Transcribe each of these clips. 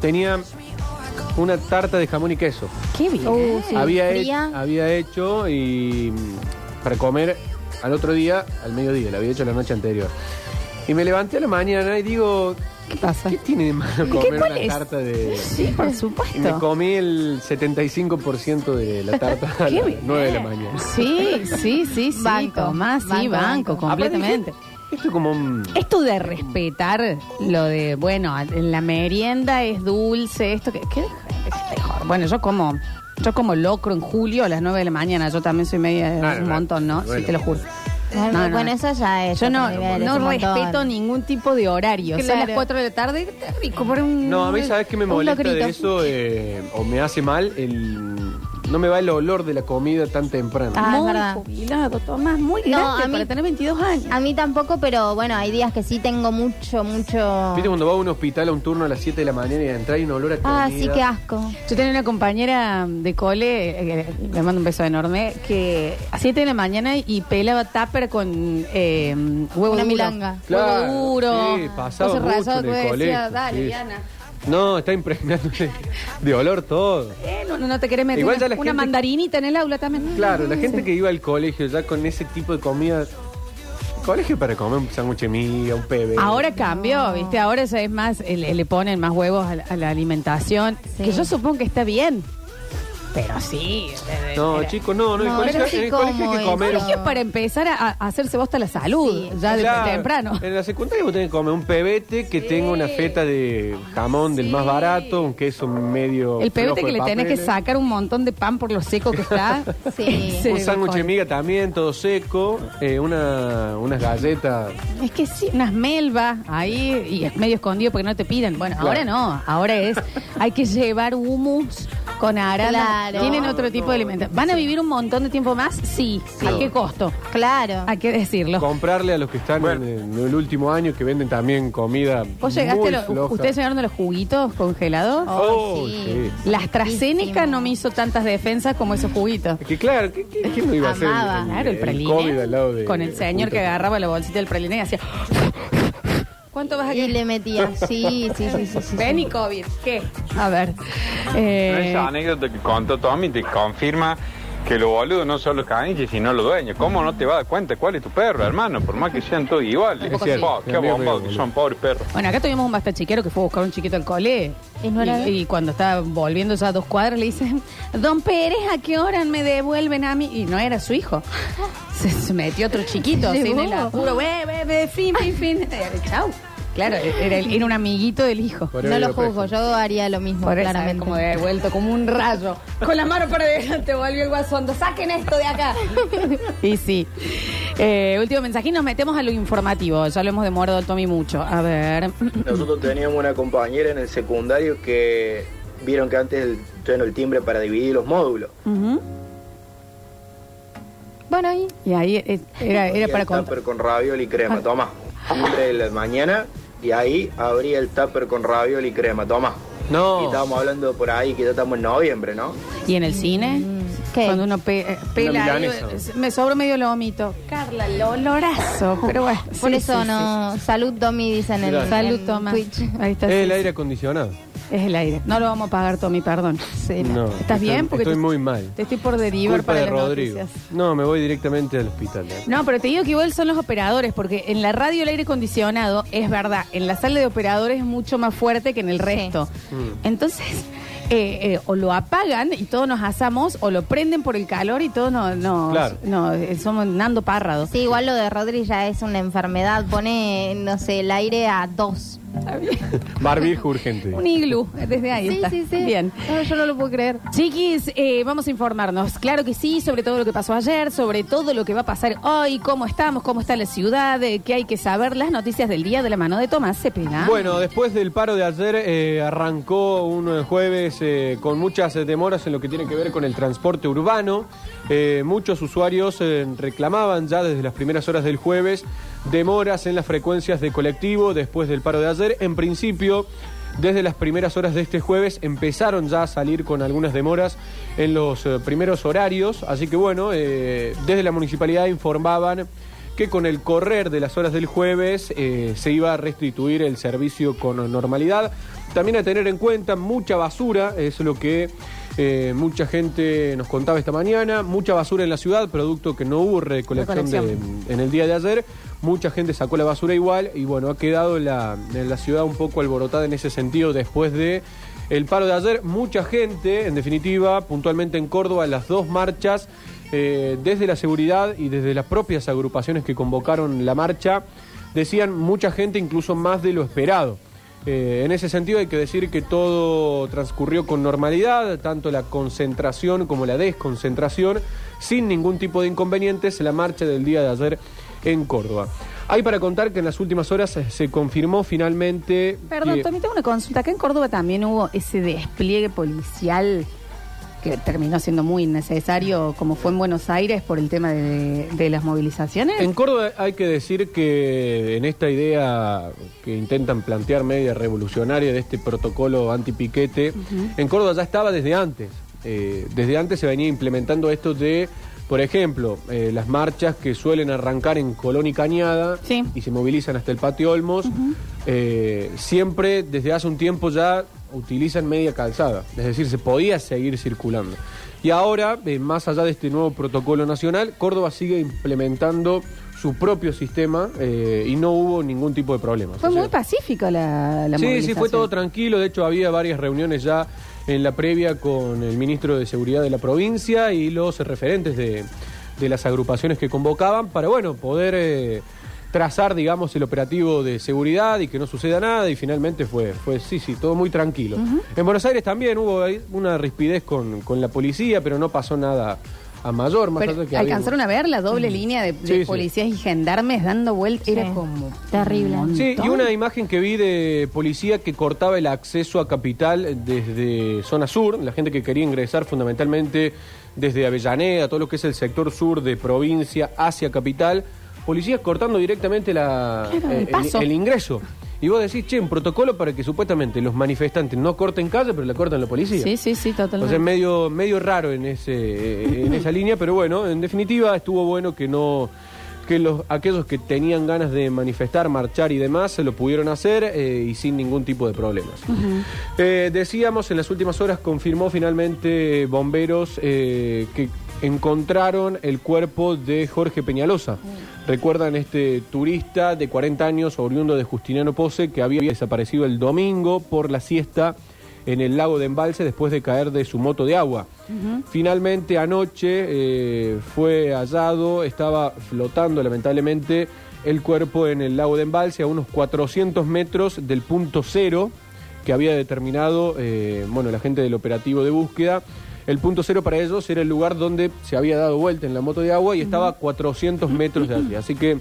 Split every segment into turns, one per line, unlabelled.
tenía una tarta de jamón y queso.
Qué bien.
Uh, sí,
había,
fría.
había hecho y mm, para comer al otro día, al mediodía, la había hecho la noche anterior. Y me levanté a la mañana y digo,
¿Qué pasa?
¿qué tiene de malo
¿Qué-
comer
cuál
una
es?
tarta de...
Sí, por
Y me
supuesto.
comí el 75% de la tarta a
Qué
las
bien.
9 de la mañana.
Sí, sí, sí, sí,
Banco,
Tomás, sí,
banco,
banco,
banco.
completamente.
Aparte, Esto es como un...
Esto de respetar lo de, bueno, en la merienda es dulce, esto que... ¿qué? Bueno, yo como... Yo como locro en julio a las 9 de la mañana, yo también soy media
Ah,
un
no,
montón, ¿no?
bueno.
Sí, te lo juro.
Bueno,
No, no.
bueno, eso ya es.
Yo no, no
montón.
respeto ningún tipo de horario. A las
Claro.
4 de la tarde, está rico por un...
No, a mí, ¿sabes qué me molesta de eso? Eh, o me hace mal, el... no me va el olor de la comida tan temprano.
Ah, es
muy
verdad.
jubilado, Tomás, muy
No,
grande
a mí-
para tener 22 años.
A mí tampoco, pero bueno, hay días que sí tengo mucho, mucho.
¿Viste cuando va a un hospital a un turno a las 7 de la mañana y entra y un olor a comida?
Ah, sí, qué asco.
Yo tenía una compañera de cole, eh, le mando un beso enorme, que a 7 de la mañana y pelaba tupper con eh, huevo
Una
duro.
milanga.
Claro,
huevo duro.
sí, pasaba
cosas
mucho en el colegio,
Dale,
sí.
Diana.
No, está impregnado de, de olor todo.
Eh, no, no te querés meter
Igual
una,
ya la
una
gente-
mandarinita en el aula también.
Claro, la gente que iba al colegio ya con ese tipo de comida... Colegio para comer un sándwich de miga, un pebe.
Ahora cambió, ¿viste? Ahora ya es más, eh, le, le ponen más huevos a, la- a la alimentación,
Sí.
que yo supongo que está bien. Pero sí. de- de-
No,
era-
chicos, no, no, en el
No,
colegio,
pero sí
en el colegio hay que comer...
Colegio para empezar a, a hacerse bosta la salud,
Sí,
ya de
Claro,
temprano.
En la secundaria vos tenés que comer un pebete que tenga una feta de jamón del más barato, un queso medio.
El pebete
flojo
que
de
le tenés que
papeles.
sacar un montón de pan por lo seco que está.
Sí.
Un sándwich de miga también, todo seco. eh, una, unas galletas.
Es que sí, unas melvas ahí y es medio escondido porque no te piden. Bueno,
Claro.
ahora no, ahora es, hay que llevar humus con arana.
Claro.
Tienen otro tipo de alimentación. ¿Van a vivir un montón de tiempo más? Sí. ¿A qué costo?
Claro.
Hay que decirlo.
Comprarle a los que están
Bueno.
en, en el último año que venden también comida.
¿Vos llegaste
muy
a
floja.
¿Ustedes llegaron a los juguitos congelados?
Oh,
Oh,
sí.
sí.
La AstraZeneca no me hizo tantas defensas como esos juguitos.
Es que claro, ¿qué, qué, quién no iba a hacer
Amaba.
Claro, el praline.
COVID al lado de.
con el señor que agarraba la bolsita del praline y hacía. ¿Cuánto vas a
Y le metía. Sí, sí, sí, sí. sí,
Ven y
sí.
COVID. ¿Qué? A ver. Eh,
Esa anécdota que contó Tommy te confirma que los boludos no son los caniches, sino los dueños. ¿Cómo no te vas a dar cuenta cuál es tu perro, hermano? Por más que sean todos iguales.
Es cierto,
Po, qué
es medio
bombado
feo,
que son pobres perros.
bueno, acá tuvimos un basta chiquero que fue a buscar un chiquito al cole.
¿Y no era
y,
él?
y cuando estaba volviendo ya a dos cuadras le dicen, Don Pérez, ¿a qué hora me devuelven a mí? Y no era su hijo. Se, se metió otro chiquito así en el apuro. Ve, ve, ve, fin, fin, fin. Chau. Claro, era, el- era un amiguito del hijo.
Por
No lo juzgo, yo haría lo mismo,
Por eso,
claramente.
como devuelto, como un rayo. Con la mano para adelante volvió el guasondo. Saquen esto de acá. y sí. Eh, último mensaje y nos metemos a lo informativo. Ya lo hemos demorado Tommy mucho. A ver.
Nosotros teníamos una compañera en el secundario que vieron que antes el, bueno, el timbre para dividir los módulos.
Ujú.
Bueno, ahí.
Y ahí eh, era, era
Y
para
el
contar.
tupper con ravioli y crema,
Ah.
toma. Timbre de la mañana y ahí abría el tupper con ravioli y crema, toma. Y
No.
estábamos hablando por ahí que ya estamos en noviembre, ¿no?
¿Y en el cine?
¿Qué?
Cuando uno pe- eh, pela,
milanesa.
eh, me sobró medio lomito. Carla, el olorazo. Pero bueno.
Por
sí,
eso
sí,
no. Salud, Domi, dicen en
Claro.
el
Salud,
en
Tomás.
Twitch.
Ahí está.
Es el
sí.
aire acondicionado.
Es el aire. No lo vamos a pagar, Tommy, perdón. Sí,
No,
¿Estás
estoy-
bien? Porque
estoy
te-
muy mal.
Te estoy por derivar
Culpa
para
de
las
Rodrigo.
noticias.
No, me voy directamente al hospital. ¿eh?
No, pero te digo que igual son los operadores, porque en la radio el aire acondicionado, es verdad, en la sala de operadores es mucho más fuerte que en el resto.
Mm.
Entonces, eh, eh, o lo apagan y todos nos asamos, o lo prenden por el calor y todos nos, nos-
Claro.
nos- eh, somos Nando Párrado.
Sí, igual lo de Rodri ya es una enfermedad. Pone, no sé, el aire a dos.
Barbijo urgente.
Un iglú, desde ahí
sí,
está.
sí, sí.
Bien.
No, yo no lo puedo creer.
Chiquis, eh, vamos a informarnos. Claro que sí, sobre todo lo que pasó ayer, sobre todo lo que va a pasar hoy, cómo estamos, cómo está la ciudad, eh, qué hay que saber, las noticias del día de la mano de Tomás Cepeda.
Bueno, después del paro de ayer eh, arrancó un jueves eh, con muchas eh, demoras en lo que tiene que ver con el transporte urbano. Eh, muchos usuarios eh, reclamaban ya desde las primeras horas del jueves demoras en las frecuencias de colectivo después del paro de ayer. En principio, desde las primeras horas de este jueves empezaron ya a salir con algunas demoras en los eh, primeros horarios. Así que bueno, eh, desde la municipalidad informaban que con el correr de las horas del jueves eh, se iba a restituir el servicio con normalidad. También a tener en cuenta mucha basura, es lo que mucha gente nos contaba esta mañana, mucha basura en la ciudad, producto que no hubo recolección, de- en el día de ayer. Mucha gente sacó la basura igual y bueno, ha quedado la, la ciudad un poco alborotada en ese sentido después de el paro de ayer. Mucha gente, en definitiva, puntualmente en Córdoba, las dos marchas, eh, desde la seguridad y desde las propias agrupaciones que convocaron la marcha, decían mucha gente incluso más de lo esperado. Eh, en ese sentido hay que decir que todo transcurrió con normalidad, tanto la concentración como la desconcentración, sin ningún tipo de inconvenientes, la marcha del día de ayer en Córdoba. Hay para contar que en las últimas horas se, se confirmó finalmente...
Perdón,
que-
también tengo una consulta. Acá en Córdoba también hubo ese despliegue policial que terminó siendo muy innecesario, como fue en Buenos Aires por el tema de, de las movilizaciones.
En Córdoba hay que decir que en esta idea que intentan plantear media revolucionaria de este protocolo antipiquete, en Córdoba ya estaba desde antes. Eh, desde antes se venía implementando esto de, por ejemplo, eh, las marchas que suelen arrancar en Colón y Cañada
Sí.
y se movilizan hasta el patio Olmos, eh, siempre desde hace un tiempo ya utilizan media calzada, es decir, se podía seguir circulando. Y ahora, eh, más allá de este nuevo protocolo nacional, Córdoba sigue implementando su propio sistema eh, y no hubo ningún tipo de problema.
Fue
O sea,
muy pacífico la, la
Sí, sí, fue todo tranquilo. De hecho, había varias reuniones ya en la previa con el ministro de Seguridad de la provincia y los referentes de, de las agrupaciones que convocaban para, bueno, poder eh, trazar, digamos, el operativo de seguridad y que no suceda nada. Y finalmente fue, fue sí, sí, todo muy tranquilo. En Buenos Aires también hubo una rispidez con, con la policía, pero no pasó nada a mayor. Más
Pero
allá que había-
alcanzaron a ver la doble línea de, de
Sí, sí.
policías y gendarmes dando vueltas.
Sí.
Era como
Terrible.
un
Sí, y una imagen que vi de policía que cortaba el acceso a Capital desde zona sur, la gente que quería ingresar fundamentalmente desde Avellaneda, todo lo que es el sector sur de provincia hacia Capital, policías cortando directamente la,
Claro, el
eh, el ingreso. Y vos decís, che, un protocolo para que supuestamente los manifestantes no corten calle, pero la cortan la policía.
Sí, sí, sí,
O sea,
totalmente.
medio, medio raro en, ese, eh, en esa línea, pero bueno, en definitiva estuvo bueno que no que los aquellos que tenían ganas de manifestar, marchar y demás se lo pudieron hacer eh, y sin ningún tipo de problemas. Eh, decíamos, en las últimas horas confirmó finalmente bomberos eh, que encontraron el cuerpo de Jorge Peñalosa. Recuerdan este turista de 40 años, oriundo de Justiniano Pose, que había desaparecido el domingo por la siesta en el lago de Embalse después de caer de su moto de agua. Finalmente anoche eh, fue hallado, estaba flotando lamentablemente el cuerpo en el lago de Embalse a unos 400 metros del punto cero que había determinado eh, bueno, la gente del operativo de búsqueda. El punto cero para ellos era el lugar donde se había dado vuelta en la moto de agua y estaba a 400 metros de allí. Así que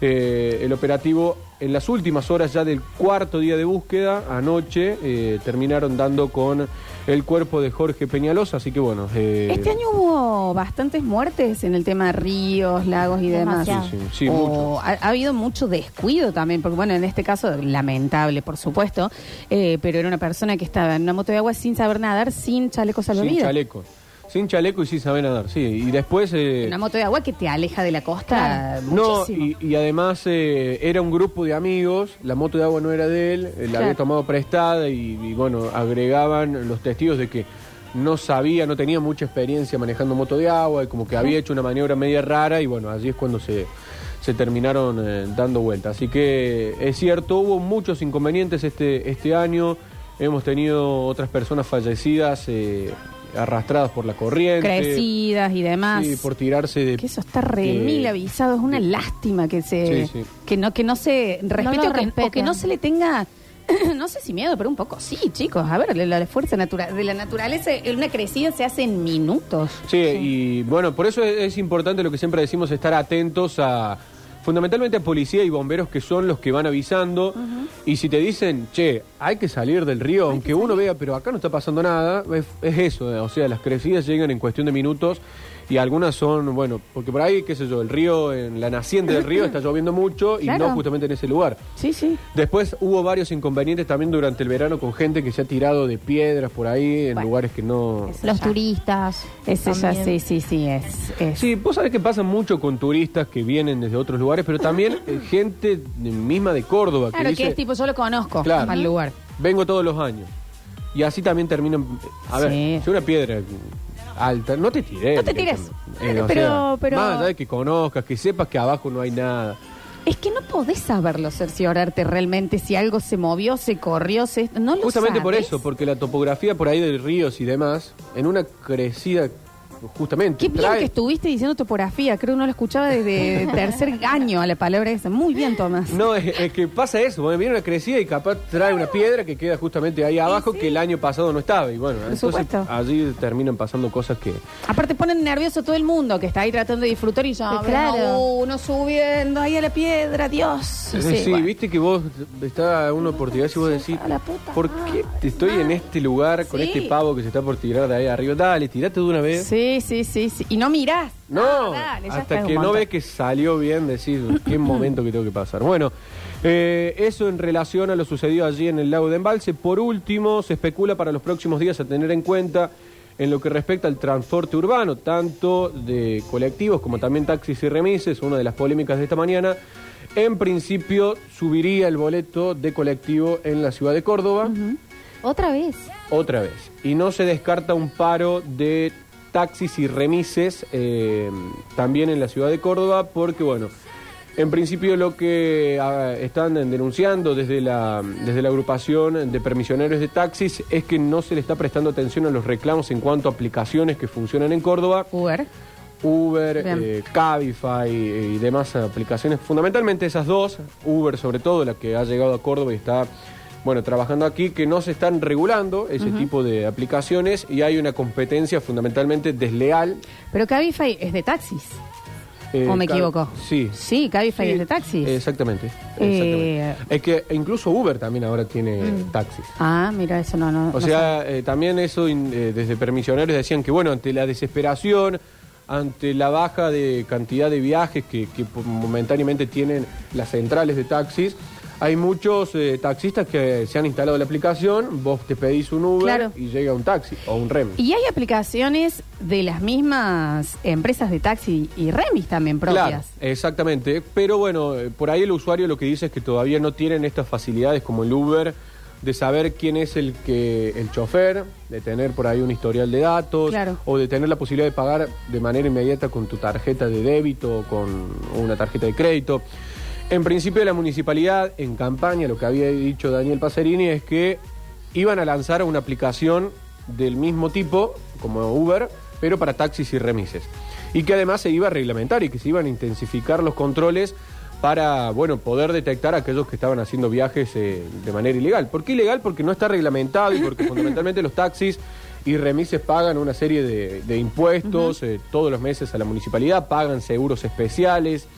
eh, el operativo en las últimas horas ya del cuarto día de búsqueda, anoche, eh, terminaron dando con el cuerpo de Jorge Peñalosa. Así que bueno. eh,
Este año hubo bastantes muertes en el tema de ríos, lagos y demás.
Demasiado.
Sí, sí, sí,
O
mucho.
ha, ha habido mucho descuido también, porque bueno, en este caso, lamentable, por supuesto, eh, pero era una persona que estaba en una moto de agua sin saber nadar, sin chaleco
Sin
salvavidas.
Sin chaleco y sin saber nadar, sí. Y después... eh,
Una moto de agua que te aleja de la costa
No,
muchísimo.
y, y además eh, era un grupo de amigos, la moto de agua no era de él, eh, la
Claro.
había tomado prestada y, y, bueno, agregaban los testigos de que no sabía, no tenía mucha experiencia manejando moto de agua y como que había hecho una maniobra media rara y bueno, allí es cuando se, se terminaron eh, dando vuelta. Así que es cierto, hubo muchos inconvenientes este, este año, hemos tenido otras personas fallecidas eh, arrastradas por la corriente.
Crecidas y demás.
Sí, por tirarse de...
Que eso está re
de-
mil avisado, es una lástima que se
Sí, sí.
que no que no se respete
lo
o, que, o que no se le tenga no sé si miedo, pero un poco sí, chicos. A ver, la, la fuerza natural de la naturaleza, una crecida se hace en minutos.
Sí, y bueno, por eso es, es importante lo que siempre decimos, estar atentos a fundamentalmente a policía y bomberos que son los que van avisando. Y si te dicen, che, hay que salir del río, aunque uno vea, pero acá no está pasando nada, es, es eso, eh, o sea, las crecidas llegan en cuestión de minutos y algunas son, bueno, porque por ahí, qué sé yo, el río, en la naciente del río está lloviendo mucho y
Claro.
no justamente en ese lugar.
Sí, sí.
Después hubo varios inconvenientes también durante el verano con gente que se ha tirado de piedras por ahí en
Bueno.
lugares que no...
Eso
Los
ya.
turistas.
Ese ya,
también.
sí, sí, sí, es. es.
Sí, vos sabés que pasa mucho con turistas que vienen desde otros lugares, pero también eh, gente de- misma de Córdoba
Claro,
que dice,
que es tipo, yo lo conozco
Claro.
al lugar.
vengo todos los años. Y así también terminan... A ver,
Sí.
si una piedra alta, no te tires.
No te tires.
Eh, o
Pero- pero-
Más allá de que conozcas, que sepas que abajo no hay nada.
Es que no podés saberlo, cerciorarte realmente si algo se movió, se corrió, se... No lo
Justamente por
sabes.
eso, porque la topografía por ahí de ríos y demás, en una crecida, justamente,
Qué bien
trae-
que estuviste diciendo topografía, creo que no lo escuchaba desde tercer año a la palabra esa. Muy bien, Tomás.
No, es, es que pasa eso, bueno, viene una crecida y capaz trae una piedra que queda justamente ahí abajo que el año pasado no estaba. Y bueno, entonces
supuesto.
allí terminan pasando cosas que...
Aparte ponen nervioso todo el mundo que está ahí tratando de disfrutar y ya
claro.
uno subiendo ahí a la piedra, Dios.
Sí,
Sí, bueno.
viste que vos está uno por tirar y vos decís,
a la puta
¿por qué te estoy en este lugar con
Sí.
este pavo que se está por tirar de ahí arriba? Dale, tirate de una vez.
Sí, sí, sí, sí. Y no mirás.
No,
Ah, dale, ya está,
hasta
un
que no
montón.
ves que salió bien, decís, qué momento que tengo que pasar. Bueno, eh, eso en relación a lo sucedido allí en el lago de Embalse. Por último, se especula para los próximos días a tener en cuenta en lo que respecta al transporte urbano, tanto de colectivos como también taxis y remises, una de las polémicas de esta mañana. En principio, subiría el boleto de colectivo en la ciudad de Córdoba
Otra vez.
otra vez. Y no se descarta un paro de taxis y remises eh, también en la ciudad de Córdoba, porque bueno, en principio lo que ah, están denunciando desde la, desde la agrupación de permisioneros de taxis es que no se le está prestando atención a los reclamos en cuanto a aplicaciones que funcionan en Córdoba.
Uber.
Uber, eh, Cabify y demás aplicaciones, fundamentalmente esas dos, Uber sobre todo, la que ha llegado a Córdoba y está, bueno, trabajando aquí, que no se están regulando ese tipo de aplicaciones y hay una competencia fundamentalmente desleal.
Pero Cabify es de taxis.
eh,
¿O me equivoco?
Sí.
Sí, Cabify
Sí,
es de taxis.
Exactamente.
Eh,
exactamente. Es que incluso Uber también ahora tiene taxis.
Ah, mira, eso no, no.
O
no
sea, eh, también eso eh, desde permisioneros decían que, bueno, ante la desesperación, ante la baja de cantidad de viajes que, que momentáneamente tienen las centrales de taxis, hay muchos eh, taxistas que se han instalado la aplicación, vos te pedís un Uber
Claro.
y llega un taxi o un rem.
Y hay aplicaciones de las mismas empresas de taxi y remis también
Claro,
propias.
exactamente. Pero bueno, eh, por ahí el usuario lo que dice es que todavía no tienen estas facilidades como el Uber de saber quién es el que el chofer, de tener por ahí un historial de datos
Claro.
o de tener la posibilidad de pagar de manera inmediata con tu tarjeta de débito o con una tarjeta de crédito. En principio la municipalidad en campaña lo que había dicho Daniel Pacerini es que iban a lanzar una aplicación del mismo tipo como Uber, pero para taxis y remises. Y que además se iba a reglamentar y que se iban a intensificar los controles para, bueno, poder detectar a aquellos que estaban haciendo viajes eh, de manera ilegal. ¿Por qué ilegal? Porque no está reglamentado y porque fundamentalmente los taxis y remises pagan una serie de, de impuestos eh, todos los meses a la municipalidad, pagan seguros especiales,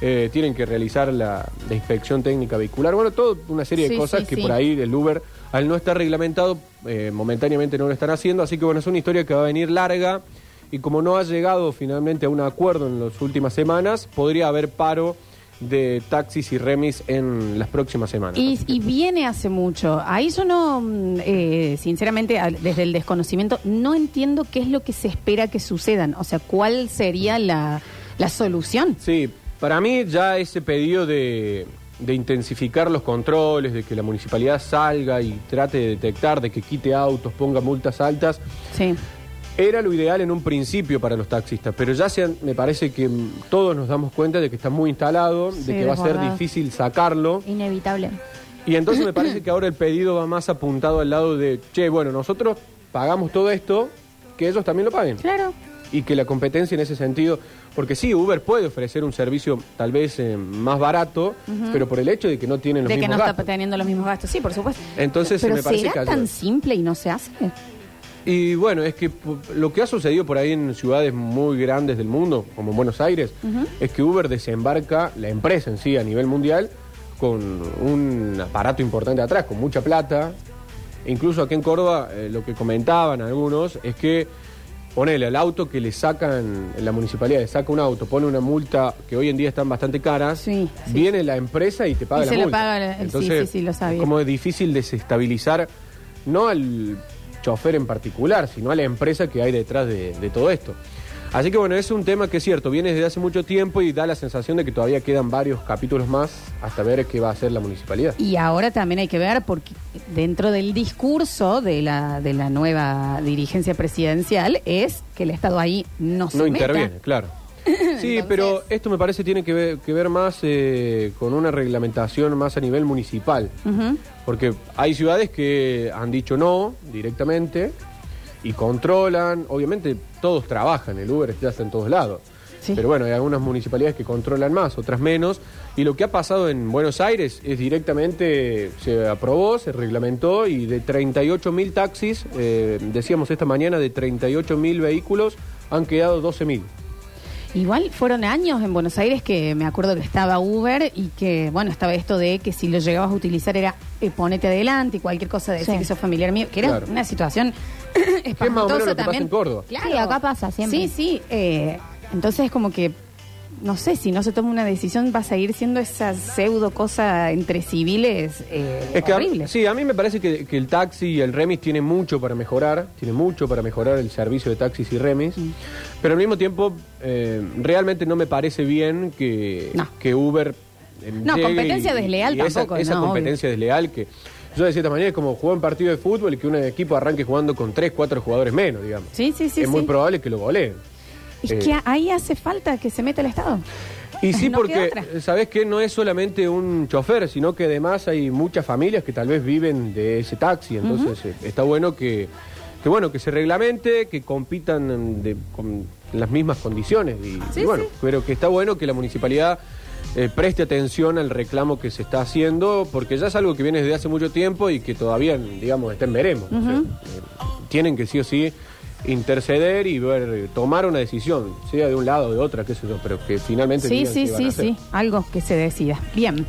eh, tienen que realizar la, la inspección técnica vehicular, bueno, toda una serie de cosas
sí,
que
sí.
por ahí el Uber, al no estar reglamentado, eh, momentáneamente no lo están haciendo, así que bueno, es una historia que va a venir larga y como no ha llegado finalmente a un acuerdo en las últimas semanas, podría haber paro de taxis y remis en las próximas semanas.
Y, y viene hace mucho. Ahí yo no, mm, eh, sinceramente, desde el desconocimiento, no entiendo qué es lo que se espera que sucedan. O sea, ¿cuál sería la, la solución?
Sí, para mí ya ese pedido de, de intensificar los controles, de que la municipalidad salga y trate de detectar, de que quite autos, ponga multas altas,
Sí.
era lo ideal en un principio para los taxistas, pero ya se han- me parece que mm, todos nos damos cuenta de que está muy instalado,
Sí,
de que va a ser
desbordado.
difícil sacarlo.
Inevitable.
Y entonces me parece que ahora el pedido va más apuntado al lado de, che, bueno, nosotros pagamos todo esto, que ellos también lo paguen.
Claro.
Y que la competencia en ese sentido, porque sí, Uber puede ofrecer un servicio tal vez eh, más barato, pero por el hecho de que no tienen los
De que
mismos
no
gastos.
está teniendo los mismos gastos. Sí, por supuesto.
Entonces
Pero
me parece
¿será
que
tan
ayuda.
simple y no se hace?
Y bueno, es que lo que ha sucedido por ahí en ciudades muy grandes del mundo, como en Buenos Aires, es que Uber desembarca, la empresa en sí a nivel mundial, con un aparato importante atrás, con mucha plata. E incluso aquí en Córdoba, eh, lo que comentaban algunos es que ponele al auto que le sacan, en la municipalidad le saca un auto, pone una multa que hoy en día están bastante caras,
Sí, sí.
viene la empresa y te paga
Y
la
se
multa.
paga la- sí, sí, sí, lo sabía.
es como es difícil desestabilizar, no al chofer en particular, sino a la empresa que hay detrás de, de todo esto. Así que bueno, es un tema que es cierto, viene desde hace mucho tiempo y da la sensación de que todavía quedan varios capítulos más hasta ver qué va a hacer la municipalidad.
Y ahora también hay que ver, porque dentro del discurso de la, de la nueva dirigencia presidencial es que el Estado ahí no se
No
meta.
interviene, claro. Sí, pero esto me parece tiene que ver, que ver más eh, con una reglamentación más a nivel municipal.
Ujú.
Porque hay ciudades que han dicho no directamente y controlan. Obviamente todos trabajan, el Uber ya está en todos lados.
Sí.
Pero bueno, hay algunas municipalidades que controlan más, otras menos. Y lo que ha pasado en Buenos Aires es directamente, se aprobó, se reglamentó y de 38 mil taxis, eh, decíamos esta mañana, de 38 mil vehículos han quedado 12 mil.
Igual fueron años en Buenos Aires que me acuerdo que estaba Uber y que, bueno, estaba esto de que si lo llegabas a utilizar era eh, ponete adelante y cualquier cosa de decir
Sí.
que sos familiar mío, que era
Claro.
una situación
es más o menos
espantosa
lo que pasa
también.
en Córdoba.
Claro.
Sí, acá pasa siempre.
Sí, sí. eh, entonces es como que, no sé, si no se toma una decisión va a seguir siendo esa pseudo cosa entre civiles eh,
Es que a-
horrible.
sí, a mí me parece que, que el taxi y el remis tienen mucho para mejorar, tiene mucho para mejorar el servicio de taxis y remis,
Mm.
pero al mismo tiempo eh, realmente no me parece bien que,
No.
que Uber eh,
No, competencia desleal
esa-
tampoco,
Esa,
no,
competencia desleal que yo de cierta manera es como jugar un partido de fútbol y que un equipo arranque jugando con tres, cuatro jugadores menos, digamos.
Sí, sí, sí,
es muy probable que lo goleen.
Es
Eh,
que ahí hace falta que se meta el Estado.
Y sí,
No
porque sabes que no es solamente un chofer, sino que además hay muchas familias que tal vez viven de ese taxi. Entonces eh, está bueno que, que bueno que se reglamente, que compitan de- con las mismas condiciones. Y,
Sí,
y bueno,
sí.
pero que está bueno que la municipalidad eh, preste atención al reclamo que se está haciendo, porque ya es algo que viene desde hace mucho tiempo y que todavía, digamos, está en veremos. O sea, eh, tienen que sí o sí interceder y ver, tomar una decisión, sea de un lado o de otra, qué sé yo, pero que finalmente
Sí,
digan
sí,
qué van a
sí,
hacer.
sí. Algo que se decida. Bien.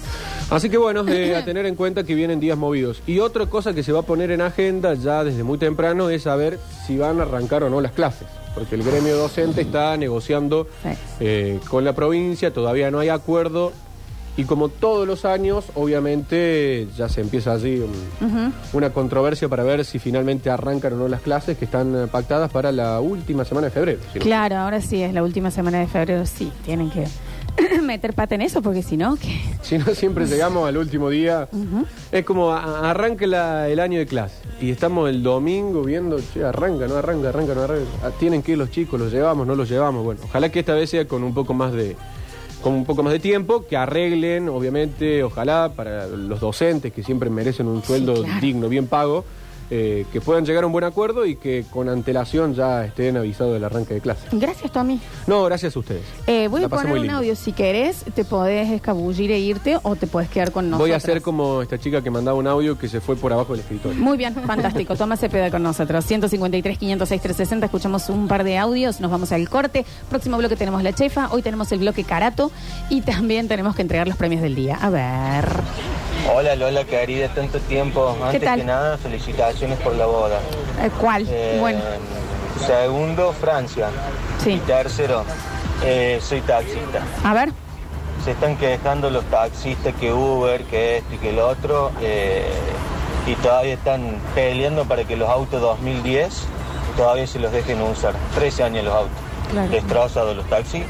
Así que bueno, eh, a tener en cuenta que vienen días movidos. Y otra cosa que se va a poner en agenda ya desde muy temprano es saber si van a arrancar o no las clases. Porque el gremio docente está negociando
Sí.
eh, con la provincia, todavía no hay acuerdo. Y como todos los años, obviamente ya se empieza allí un- una controversia para ver si finalmente arrancan o no las clases que están eh, pactadas para la última semana de febrero. si no-
Claro, ahora sí es la última semana de febrero. Sí, tienen que meter pata en eso porque si no, ¿qué?
Si no, siempre llegamos al último día. Es como a- arranca la- el año de clase. Y estamos el domingo viendo, che, arranca, no arranca, arranca, no arranca. Ah, Tienen que ir los chicos, los llevamos, no los llevamos. Bueno, ojalá que esta vez sea con un poco más de con un poco más de tiempo, que arreglen, obviamente, ojalá para los docentes que siempre merecen un sueldo
claro.
digno, bien pago, eh, que puedan llegar a un buen acuerdo y que con antelación ya estén avisados del arranque de clase.
Gracias, Tommy.
No, gracias a ustedes.
Eh, voy
La
a poner un
lindo.
audio. Si querés, te podés escabullir e irte o te podés quedar con nosotros.
Voy a hacer como esta chica que mandaba un audio que se fue por abajo del escritorio.
Muy bien, fantástico. Tomás Cepeda con nosotros. 153, 506, 360. Escuchamos un par de audios. Nos vamos al corte. Próximo bloque tenemos la chefa. Hoy tenemos el bloque Carato. Y también tenemos que entregar los premios del día. A ver.
Hola Lola, querida, tanto tiempo. Antes
tal?
que nada, felicitaciones por la boda.
eh, ¿Cuál?
Eh,
bueno,
Segundo, Francia.
Sí.
Y tercero, eh, soy taxista.
a ver.
Se están quejando los taxistas que Uber, que esto y que el otro. eh, y todavía están peleando para que los autos 2010 todavía se los dejen usar. 13 años los autos.
Claro.
Destrozados los taxis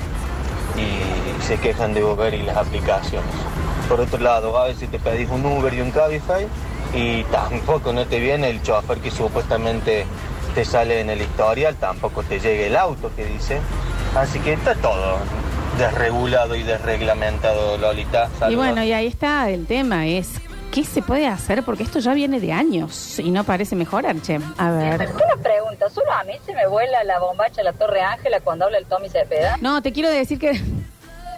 y se quejan de Uber y las aplicaciones. Por otro lado, a veces te pedís un Uber y un Cabify y tampoco no te viene el chofer que supuestamente te sale en el historial, tampoco te llega el auto que dice. Así que está todo desregulado y desreglamentado, Lolita.
Y bueno, y ahí está el tema. Es. ¿Qué se puede hacer? Porque esto ya viene de años y no parece mejorar, che. A ver.
Una pregunta, ¿solo a mí se me vuela la bombacha a la Torre Ángela cuando habla el Tommy Cepeda?
No, te quiero decir que.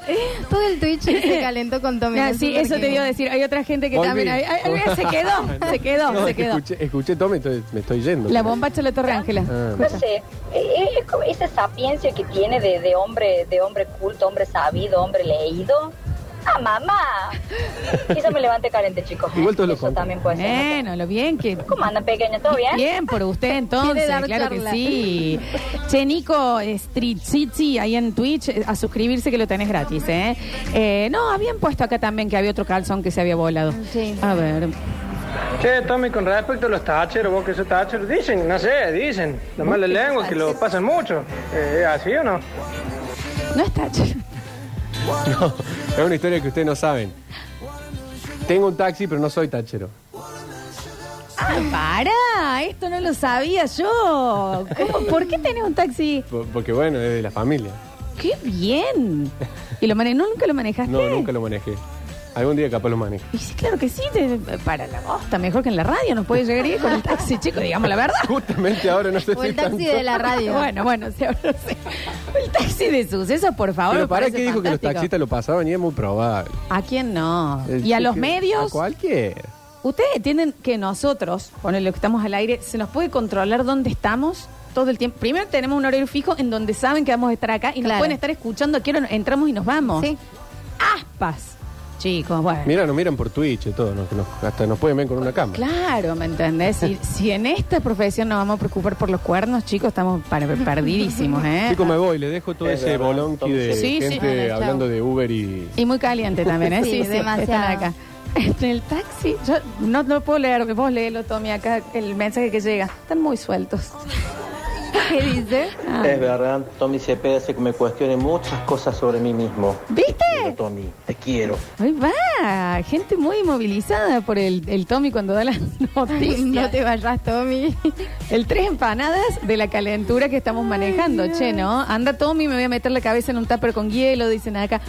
Todo el Twitch se calentó con Tommy.
Ah,
no sé
sí,
por
eso
qué.
te iba a decir. Hay otra gente que
Volví.
también. ay, ay, ay, se quedó, se quedó,
No,
se
es que
quedó.
Escuché, escuché Tommy, entonces me estoy yendo.
La bombacha de la Torre Ángela.
Ah.
No sé, eh, es como esa sapiencia que tiene de, de hombre de hombre culto, hombre sabido, hombre leído. ¡Ah, mamá! Quizá me levante caliente, chicos.
Igual todo lo
Eso también puede ser.
Bueno, lo bien que...
¿Cómo andan pequeños? ¿Todo bien?
Bien, por usted entonces,
Quiere dar
claro
charla.
que sí. Che, Nico, Street City, ahí en Twitch, eh, a suscribirse que lo tenés gratis, ¿eh? Eh, No, habían puesto acá también que había otro calzón que se había volado.
Sí.
A ver.
Che, Tommy, con respecto a los tacheros, vos que sos tachero, dicen, no sé, dicen, la mala lengua que lo pasan mucho. Eh, ¿Es así o no?
No está ch-
No, es una historia que ustedes no saben. Tengo un taxi, pero no soy tachero.
Ah, para, esto no lo sabía yo. ¿Cómo? ¿Por qué tenés un taxi?
Por- Porque bueno, es de la familia.
¡Qué bien! ¿Y lo mane- ¿No nunca lo manejaste?
No, nunca lo manejé. Algún día capaz lo manejo.
Y sí, claro que sí, te- para la bosta, mejor que en la radio, nos puede llegar a ir con el taxi, chico, digamos la verdad.
Justamente ahora no sé
O
si
el taxi
tanto.
de la radio.
Bueno, bueno, sí, ahora sí. El taxi de sucesos, por favor.
Pero
me
para
parece
que dijo que los
fantástico.
taxistas lo pasaban y es muy probable.
¿A quién no?
El
¿Y a
que-
los
A
medios?
cualquiera.
Ustedes entienden que nosotros, ponele que estamos al aire, se nos puede controlar dónde estamos todo el tiempo. Primero tenemos un horario fijo en donde saben que vamos a estar acá y nos
Claro.
pueden estar escuchando. Quiero entramos y nos vamos.
Sí.
Aspas. Chicos, bueno.
Mira, nos miran por Twitch y todo, ¿no? Que nos- hasta nos pueden ver con una cámara.
Claro, ¿me entendés? Si, si en esta profesión nos vamos a preocupar por los cuernos, chicos, estamos par- perdidísimos, ¿eh?
Chicos, me voy, le dejo todo
Es
ese
verdad,
bolonqui de
Sí, sí.
gente
Bueno, chao.
hablando de Uber y.
Y muy caliente también, ¿eh?
Sí,
Sí, sí,
demasiado.
están acá. En el taxi, yo no, no puedo leer, vos léelo, Tommy, acá el mensaje que llega. Están muy sueltos.
¿Qué dice?
Ah.
Es verdad, Tommy Cepeda hace que me cuestione muchas cosas sobre mí mismo.
¿Viste?
Pero, Tommy, te quiero.
Ahí va, gente muy movilizada por el, el Tommy cuando da las noticias.
No te vayas, Tommy.
El tres empanadas de la calentura que estamos manejando, che, ¿no? Anda Tommy, me voy a meter la cabeza en un tupper con hielo, dicen acá.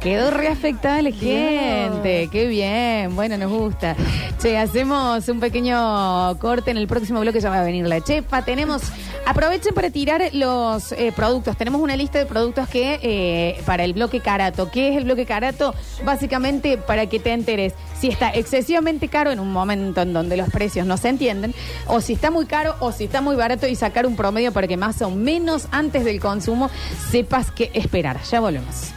Quedó reafectada la gente, qué bien, bueno, nos gusta. Che, hacemos un pequeño corte en el próximo bloque, ya va a venir la chefa. Tenemos, aprovechen para tirar los eh, productos. Tenemos una lista de productos que eh, para el bloque carato. ¿Qué es el bloque carato? Básicamente para que te enteres si está excesivamente caro en un momento en donde los precios no se entienden, o si está muy caro o si está muy barato y sacar un promedio para que más o menos antes del consumo sepas qué esperar. Ya volvemos.